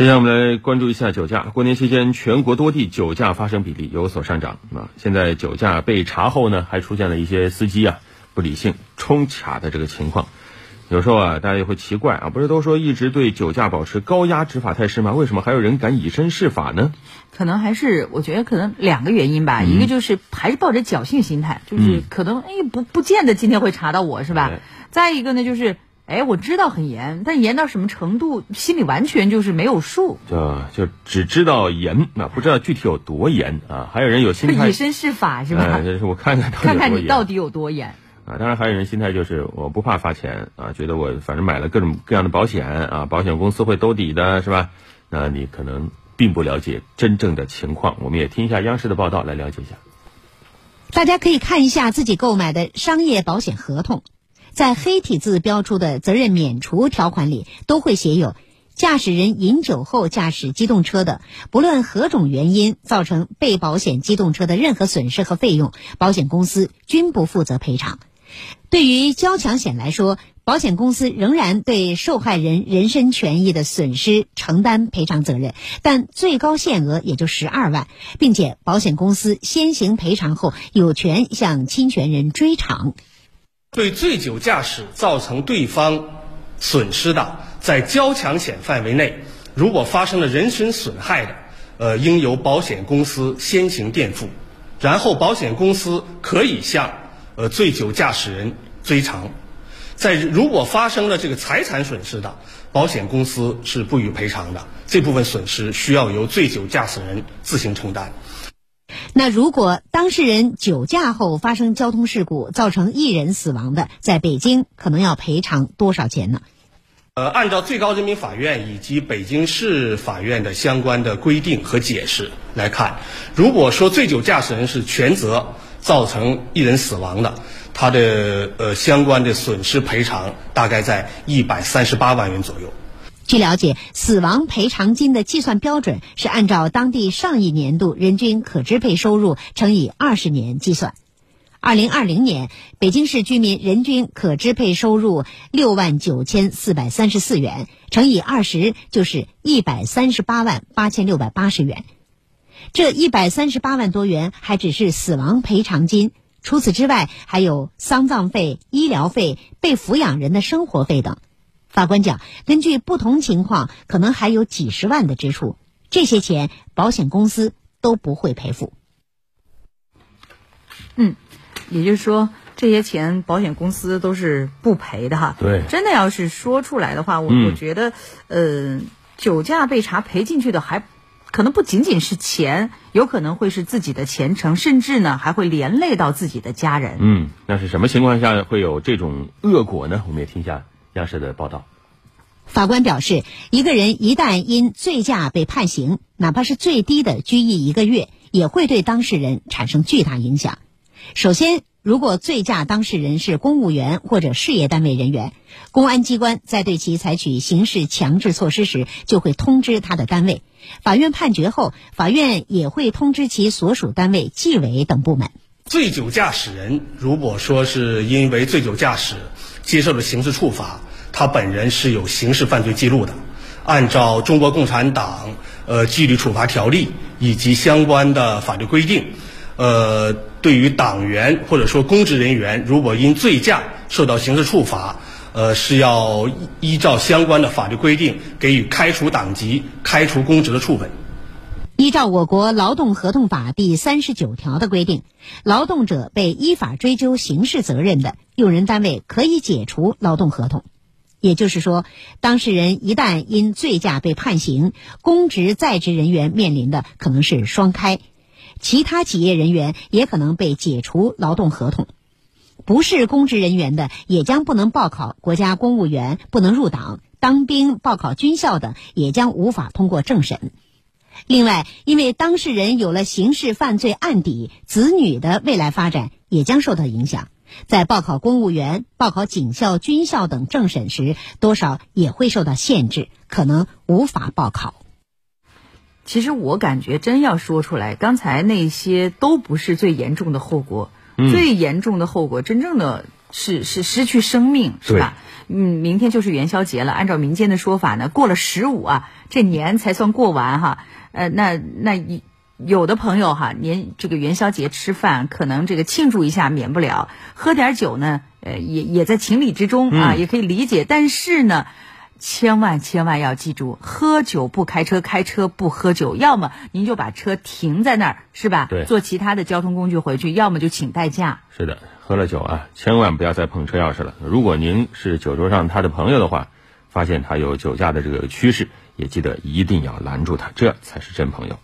接下来我们来关注一下酒驾。过年期间，全国多地酒驾发生比例有所上涨啊。现在酒驾被查后呢，还出现了一些司机啊不理性冲卡的这个情况。有时候啊，大家也会奇怪啊，不是都说一直对酒驾保持高压执法态势吗？为什么还有人敢以身试法呢？可能还是我觉得可能两个原因吧，一个就是还是抱着侥幸心态，就是可能哎不不见得今天会查到我是吧？再一个呢就是。哎，我知道很严，但严到什么程度，心里完全就是没有数。就就只知道严，那不知道具体有多严啊？还有人有心态以身试法是吧？就是我看看看看你到底有多严啊！当然还有人心态就是我不怕罚钱啊，觉得我反正买了各种各样的保险啊，保险公司会兜底的是吧？那你可能并不了解真正的情况。我们也听一下央视的报道来了解一下。大家可以看一下自己购买的商业保险合同。在黑体字标出的责任免除条款里，都会写有：驾驶人饮酒后驾驶机动车的，不论何种原因造成被保险机动车的任何损失和费用，保险公司均不负责赔偿。对于交强险来说，保险公司仍然对受害人人身权益的损失承担赔偿责任，但最高限额也就十二万，并且保险公司先行赔偿后，有权向侵权人追偿。对醉酒驾驶造成对方损失的，在交强险范围内，如果发生了人身损害的，呃，应由保险公司先行垫付，然后保险公司可以向呃醉酒驾驶人追偿。在如果发生了这个财产损失的，保险公司是不予赔偿的，这部分损失需要由醉酒驾驶人自行承担。那如果当事人酒驾后发生交通事故，造成一人死亡的，在北京可能要赔偿多少钱呢？呃，按照最高人民法院以及北京市法院的相关的规定和解释来看，如果说醉酒驾驶人是全责造成一人死亡的，他的呃相关的损失赔偿大概在一百三十八万元左右。据了解，死亡赔偿金的计算标准是按照当地上一年度人均可支配收入乘以二十年计算。二零二零年，北京市居民人均可支配收入六万九千四百三十四元，乘以二十就是一百三十八万八千六百八十元。这一百三十八万多元还只是死亡赔偿金，除此之外还有丧葬费、医疗费、被抚养人的生活费等。法官讲，根据不同情况，可能还有几十万的支出，这些钱保险公司都不会赔付。嗯，也就是说，这些钱保险公司都是不赔的哈。对，真的要是说出来的话，我我觉得，呃，酒驾被查赔进去的还可能不仅仅是钱，有可能会是自己的前程，甚至呢还会连累到自己的家人。嗯，那是什么情况下会有这种恶果呢？我们也听一下。央视的报道，法官表示，一个人一旦因醉驾被判刑，哪怕是最低的拘役一个月，也会对当事人产生巨大影响。首先，如果醉驾当事人是公务员或者事业单位人员，公安机关在对其采取刑事强制措施时，就会通知他的单位。法院判决后，法院也会通知其所属单位纪委等部门。醉酒驾驶人如果说是因为醉酒驾驶。接受了刑事处罚，他本人是有刑事犯罪记录的。按照中国共产党呃纪律处罚条例以及相关的法律规定，呃，对于党员或者说公职人员，如果因醉驾受到刑事处罚，呃，是要依照相关的法律规定给予开除党籍、开除公职的处分。依照我国劳动合同法第三十九条的规定，劳动者被依法追究刑事责任的，用人单位可以解除劳动合同。也就是说，当事人一旦因醉驾被判刑，公职在职人员面临的可能是双开，其他企业人员也可能被解除劳动合同。不是公职人员的，也将不能报考国家公务员，不能入党、当兵、报考军校的，也将无法通过政审。另外，因为当事人有了刑事犯罪案底，子女的未来发展也将受到影响，在报考公务员、报考警校、军校等政审时，多少也会受到限制，可能无法报考。其实我感觉，真要说出来，刚才那些都不是最严重的后果，最严重的后果，真正的是是失去生命，是吧？嗯，明天就是元宵节了。按照民间的说法呢，过了十五啊，这年才算过完哈。呃，那那有的朋友哈，您这个元宵节吃饭，可能这个庆祝一下免不了，喝点酒呢，呃，也也在情理之中啊，也可以理解。但是呢。千万千万要记住，喝酒不开车，开车不喝酒。要么您就把车停在那儿，是吧？对，坐其他的交通工具回去。要么就请代驾。是的，喝了酒啊，千万不要再碰车钥匙了。如果您是酒桌上他的朋友的话，发现他有酒驾的这个趋势，也记得一定要拦住他，这才是真朋友。